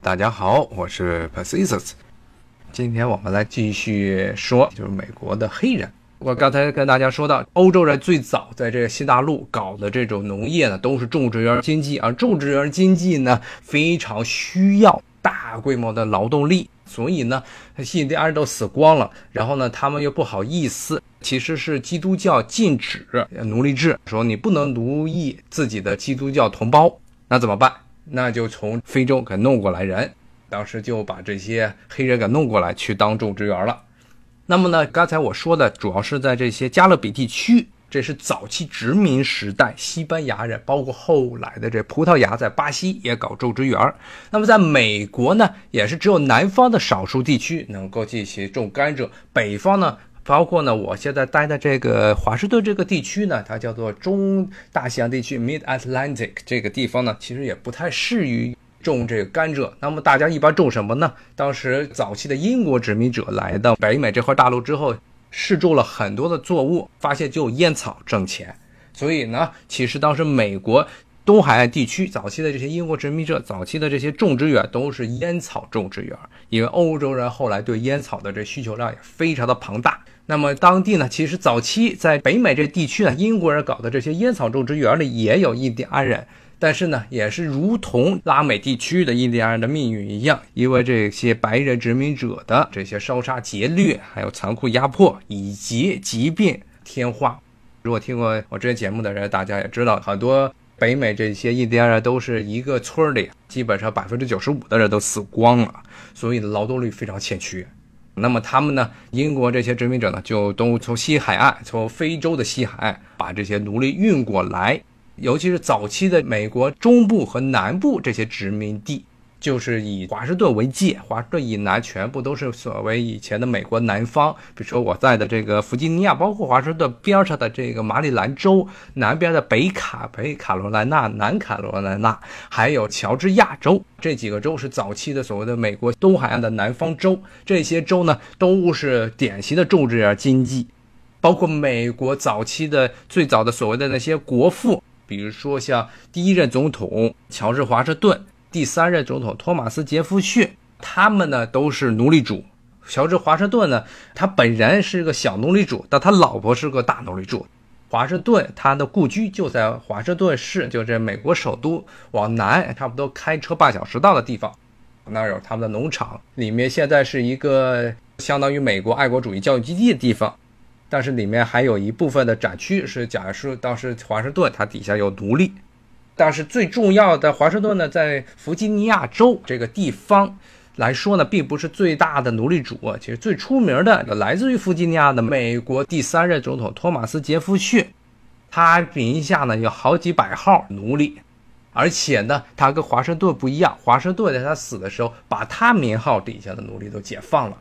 大家好，我是 Pacisus。今天我们来继续说，就是美国的黑人。我刚才跟大家说到，欧洲人最早在这个西大陆搞的这种农业呢，都是种植园经济，而种植园经济呢，非常需要大规模的劳动力，所以呢，印第安人都死光了。然后呢，他们又不好意思，其实是基督教禁止奴隶制，说你不能奴役自己的基督教同胞，那怎么办？那就从非洲给弄过来人，当时就把这些黑人给弄过来去当种植园了。那么呢，刚才我说的主要是在这些加勒比地区，这是早期殖民时代西班牙人，包括后来的这葡萄牙在巴西也搞种植园。那么在美国呢，也是只有南方的少数地区能够进行种甘蔗，北方呢。包括呢，我现在待的这个华盛顿这个地区呢，它叫做中大西洋地区 （Mid Atlantic） 这个地方呢，其实也不太适于种这个甘蔗。那么大家一般种什么呢？当时早期的英国殖民者来到北美这块大陆之后，试种了很多的作物，发现就烟草挣钱，所以呢，其实当时美国。东海岸地区早期的这些英国殖民者，早期的这些种植园都是烟草种植园，因为欧洲人后来对烟草的这需求量也非常的庞大。那么当地呢，其实早期在北美这地区呢，英国人搞的这些烟草种植园里也有印第安人，但是呢，也是如同拉美地区的印第安人的命运一样，因为这些白人殖民者的这些烧杀劫掠，还有残酷压迫以及疾病天花。如果听过我这些节目的人，大家也知道很多。北美这些印第安人都是一个村里，基本上百分之九十五的人都死光了，所以劳动力非常欠缺。那么他们呢？英国这些殖民者呢，就都从西海岸，从非洲的西海岸把这些奴隶运过来，尤其是早期的美国中部和南部这些殖民地。就是以华盛顿为界，华盛顿以南全部都是所谓以前的美国南方。比如说我在的这个弗吉尼亚，包括华盛顿边上的这个马里兰州南边的北卡、北卡罗来纳、南卡罗来纳，还有乔治亚州这几个州是早期的所谓的美国东海岸的南方州。这些州呢都是典型的种植业经济，包括美国早期的最早的所谓的那些国父，比如说像第一任总统乔治华盛顿。第三任总统托马斯·杰弗逊，他们呢都是奴隶主。乔治·华盛顿呢，他本人是个小奴隶主，但他老婆是个大奴隶主。华盛顿他的故居就在华盛顿市，就这美国首都往南差不多开车半小时到的地方，那儿有他们的农场，里面现在是一个相当于美国爱国主义教育基地的地方，但是里面还有一部分的展区是讲述当时华盛顿他底下有奴隶。但是最重要的，华盛顿呢，在弗吉尼亚州这个地方来说呢，并不是最大的奴隶主。其实最出名的，来自于弗吉尼亚的美国第三任总统托马斯·杰弗逊，他名下呢有好几百号奴隶，而且呢，他跟华盛顿不一样，华盛顿在他死的时候，把他名号底下的奴隶都解放了。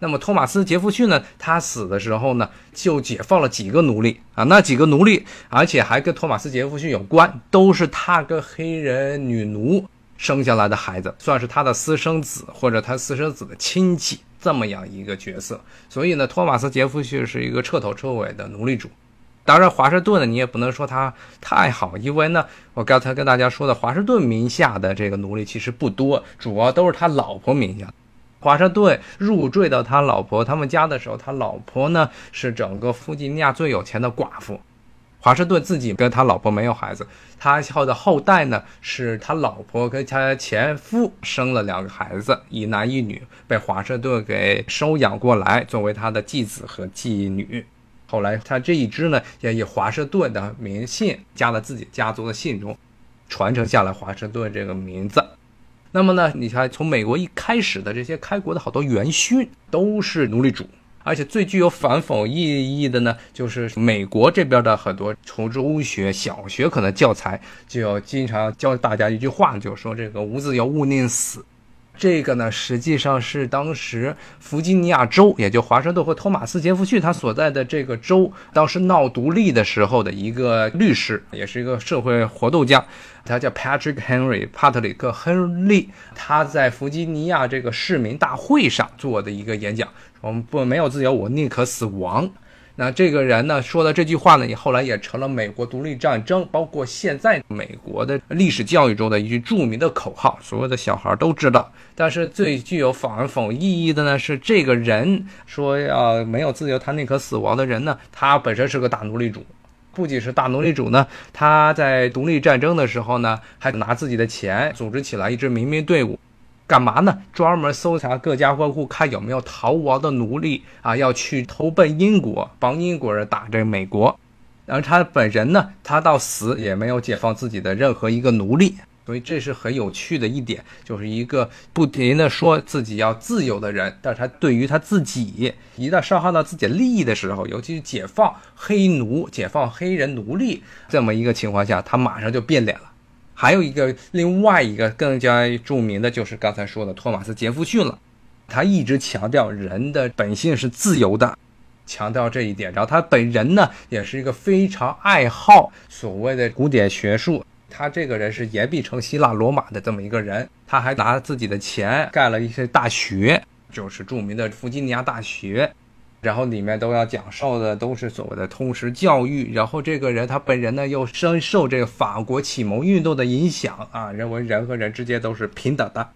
那么托马斯·杰弗逊呢？他死的时候呢，就解放了几个奴隶啊，那几个奴隶，而且还跟托马斯·杰弗逊有关，都是他跟黑人女奴生下来的孩子，算是他的私生子或者他私生子的亲戚这么样一个角色。所以呢，托马斯·杰弗逊是一个彻头彻尾的奴隶主。当然，华盛顿呢，你也不能说他太好，因为呢，我刚才跟大家说的，华盛顿名下的这个奴隶其实不多，主要都是他老婆名下。华盛顿入赘到他老婆他们家的时候，他老婆呢是整个弗吉尼亚最有钱的寡妇。华盛顿自己跟他老婆没有孩子，他后的后代呢是他老婆跟他前夫生了两个孩子，一男一女，被华盛顿给收养过来，作为他的继子和继女。后来他这一支呢也以华盛顿的名姓加了自己家族的姓中，传承下来华盛顿这个名字。那么呢？你看，从美国一开始的这些开国的好多元勋都是奴隶主，而且最具有反讽意义的呢，就是美国这边的很多从中学、小学可能教材就要经常教大家一句话，就是说这个无自由勿宁死。这个呢，实际上是当时弗吉尼亚州，也就华盛顿和托马斯·杰弗逊他所在的这个州，当时闹独立的时候的一个律师，也是一个社会活动家，他叫 Patrick Henry 帕特里克·亨利。他在弗吉尼亚这个市民大会上做的一个演讲，我们不没有自由，我宁可死亡。那这个人呢说的这句话呢，也后来也成了美国独立战争，包括现在美国的历史教育中的一句著名的口号，所有的小孩都知道。但是最具有反讽意义的呢，是这个人说要没有自由，他宁可死亡的人呢，他本身是个大奴隶主，不仅是大奴隶主呢，他在独立战争的时候呢，还拿自己的钱组织起来一支民兵队伍。干嘛呢？专门搜查各家各户，看有没有逃亡的奴隶啊，要去投奔英国，帮英国人打这美国。然后他本人呢，他到死也没有解放自己的任何一个奴隶。所以这是很有趣的一点，就是一个不停的说自己要自由的人，但是他对于他自己一旦伤害到自己利益的时候，尤其是解放黑奴、解放黑人奴隶这么一个情况下，他马上就变脸了。还有一个另外一个更加著名的就是刚才说的托马斯·杰弗逊了，他一直强调人的本性是自由的，强调这一点。然后他本人呢，也是一个非常爱好所谓的古典学术。他这个人是言必称希腊罗马的这么一个人，他还拿自己的钱盖了一些大学，就是著名的弗吉尼亚大学。然后里面都要讲授的都是所谓的通识教育，然后这个人他本人呢又深受这个法国启蒙运动的影响啊，认为人和人之间都是平等的，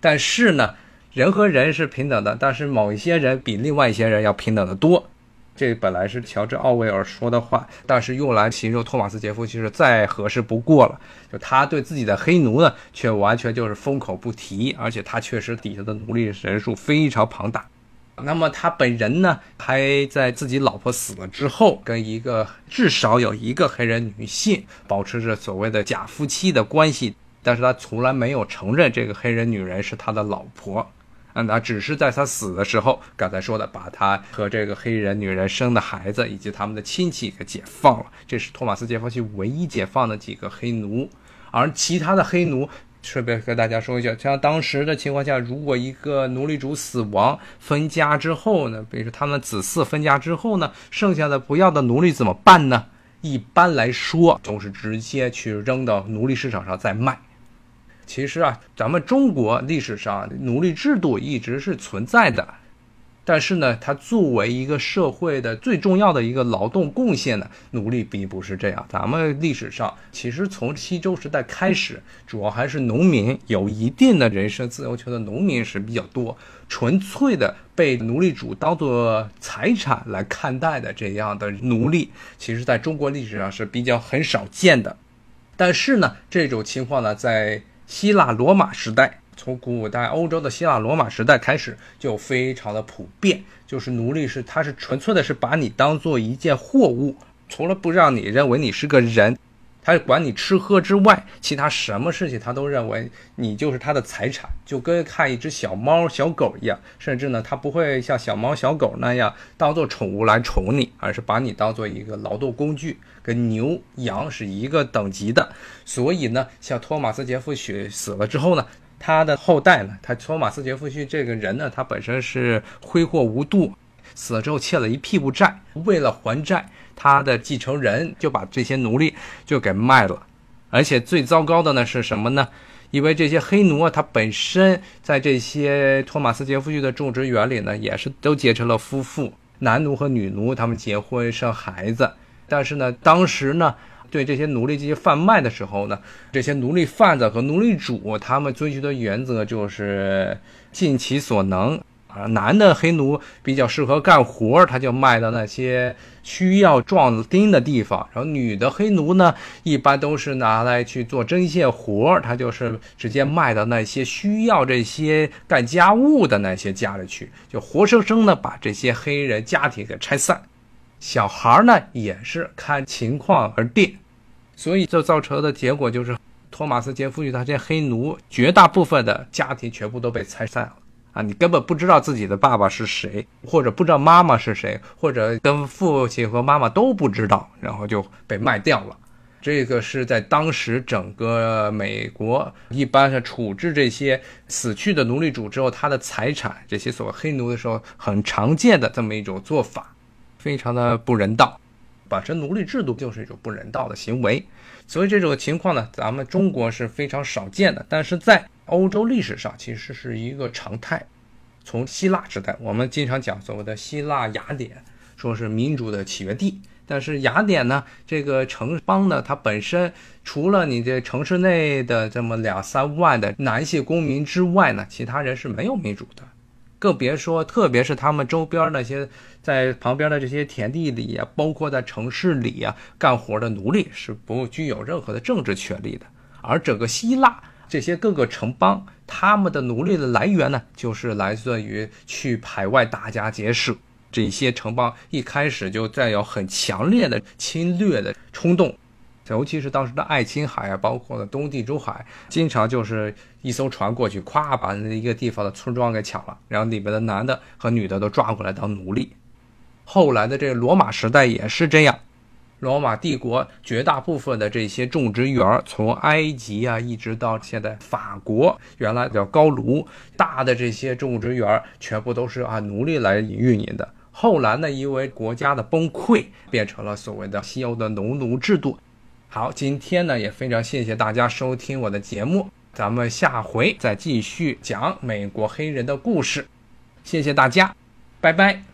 但是呢，人和人是平等的，但是某一些人比另外一些人要平等的多，这本来是乔治奥威尔说的话，但是用来形容托马斯杰夫其实再合适不过了，就他对自己的黑奴呢却完全就是封口不提，而且他确实底下的奴隶人数非常庞大。那么他本人呢，还在自己老婆死了之后，跟一个至少有一个黑人女性保持着所谓的假夫妻的关系，但是他从来没有承认这个黑人女人是他的老婆，啊，那只是在他死的时候，刚才说的，把他和这个黑人女人生的孩子以及他们的亲戚给解放了，这是托马斯·杰弗逊唯一解放的几个黑奴，而其他的黑奴。顺便跟大家说一下，像当时的情况下，如果一个奴隶主死亡分家之后呢，比如说他们子嗣分家之后呢，剩下的不要的奴隶怎么办呢？一般来说，都是直接去扔到奴隶市场上再卖。其实啊，咱们中国历史上奴隶制度一直是存在的。但是呢，它作为一个社会的最重要的一个劳动贡献呢，奴隶并不是这样。咱们历史上其实从西周时代开始，主要还是农民有一定的人身自由权的农民是比较多，纯粹的被奴隶主当做财产来看待的这样的奴隶，其实在中国历史上是比较很少见的。但是呢，这种情况呢，在希腊罗马时代。从古代欧洲的希腊罗马时代开始，就非常的普遍，就是奴隶是，他是纯粹的是把你当做一件货物，除了不让你认为你是个人，他管你吃喝之外，其他什么事情他都认为你就是他的财产，就跟看一只小猫小狗一样，甚至呢，他不会像小猫小狗那样当做宠物来宠你，而是把你当做一个劳动工具，跟牛羊是一个等级的。所以呢，像托马斯杰夫逊死了之后呢。他的后代呢？他托马斯·杰弗逊这个人呢，他本身是挥霍无度，死了之后欠了一屁股债。为了还债，他的继承人就把这些奴隶就给卖了。而且最糟糕的呢是什么呢？因为这些黑奴啊，他本身在这些托马斯·杰弗逊的种植园里呢，也是都结成了夫妇，男奴和女奴，他们结婚生孩子。但是呢，当时呢。对这些奴隶进行贩卖的时候呢，这些奴隶贩子和奴隶主他们遵循的原则就是尽其所能啊。男的黑奴比较适合干活，他就卖到那些需要壮丁的地方；然后女的黑奴呢，一般都是拿来去做针线活，他就是直接卖到那些需要这些干家务的那些家里去，就活生生的把这些黑人家庭给拆散。小孩呢，也是看情况而定。所以这造成的结果就是，托马斯·杰夫逊他这些黑奴，绝大部分的家庭全部都被拆散了啊！你根本不知道自己的爸爸是谁，或者不知道妈妈是谁，或者跟父亲和妈妈都不知道，然后就被卖掉了。这个是在当时整个美国一般是处置这些死去的奴隶主之后，他的财产这些所谓黑奴的时候，很常见的这么一种做法，非常的不人道。本身奴隶制度就是一种不人道的行为，所以这种情况呢，咱们中国是非常少见的。但是在欧洲历史上，其实是一个常态。从希腊时代，我们经常讲所谓的希腊雅典，说是民主的起源地。但是雅典呢，这个城邦呢，它本身除了你这城市内的这么两三万的男性公民之外呢，其他人是没有民主的，更别说，特别是他们周边那些在旁边的这些田地里啊，包括在城市里啊干活的奴隶是不具有任何的政治权利的。而整个希腊这些各个城邦，他们的奴隶的来源呢，就是来自于去海外打家劫舍。这些城邦一开始就带有很强烈的侵略的冲动，尤其是当时的爱琴海啊，包括了东地中海，经常就是一艘船过去，咵把那一个地方的村庄给抢了，然后里边的男的和女的都抓过来当奴隶。后来的这个罗马时代也是这样，罗马帝国绝大部分的这些种植园，从埃及啊一直到现在法国，原来叫高卢，大的这些种植园全部都是按奴隶来运营的。后来呢，因为国家的崩溃，变成了所谓的西欧的农奴制度。好，今天呢也非常谢谢大家收听我的节目，咱们下回再继续讲美国黑人的故事。谢谢大家，拜拜。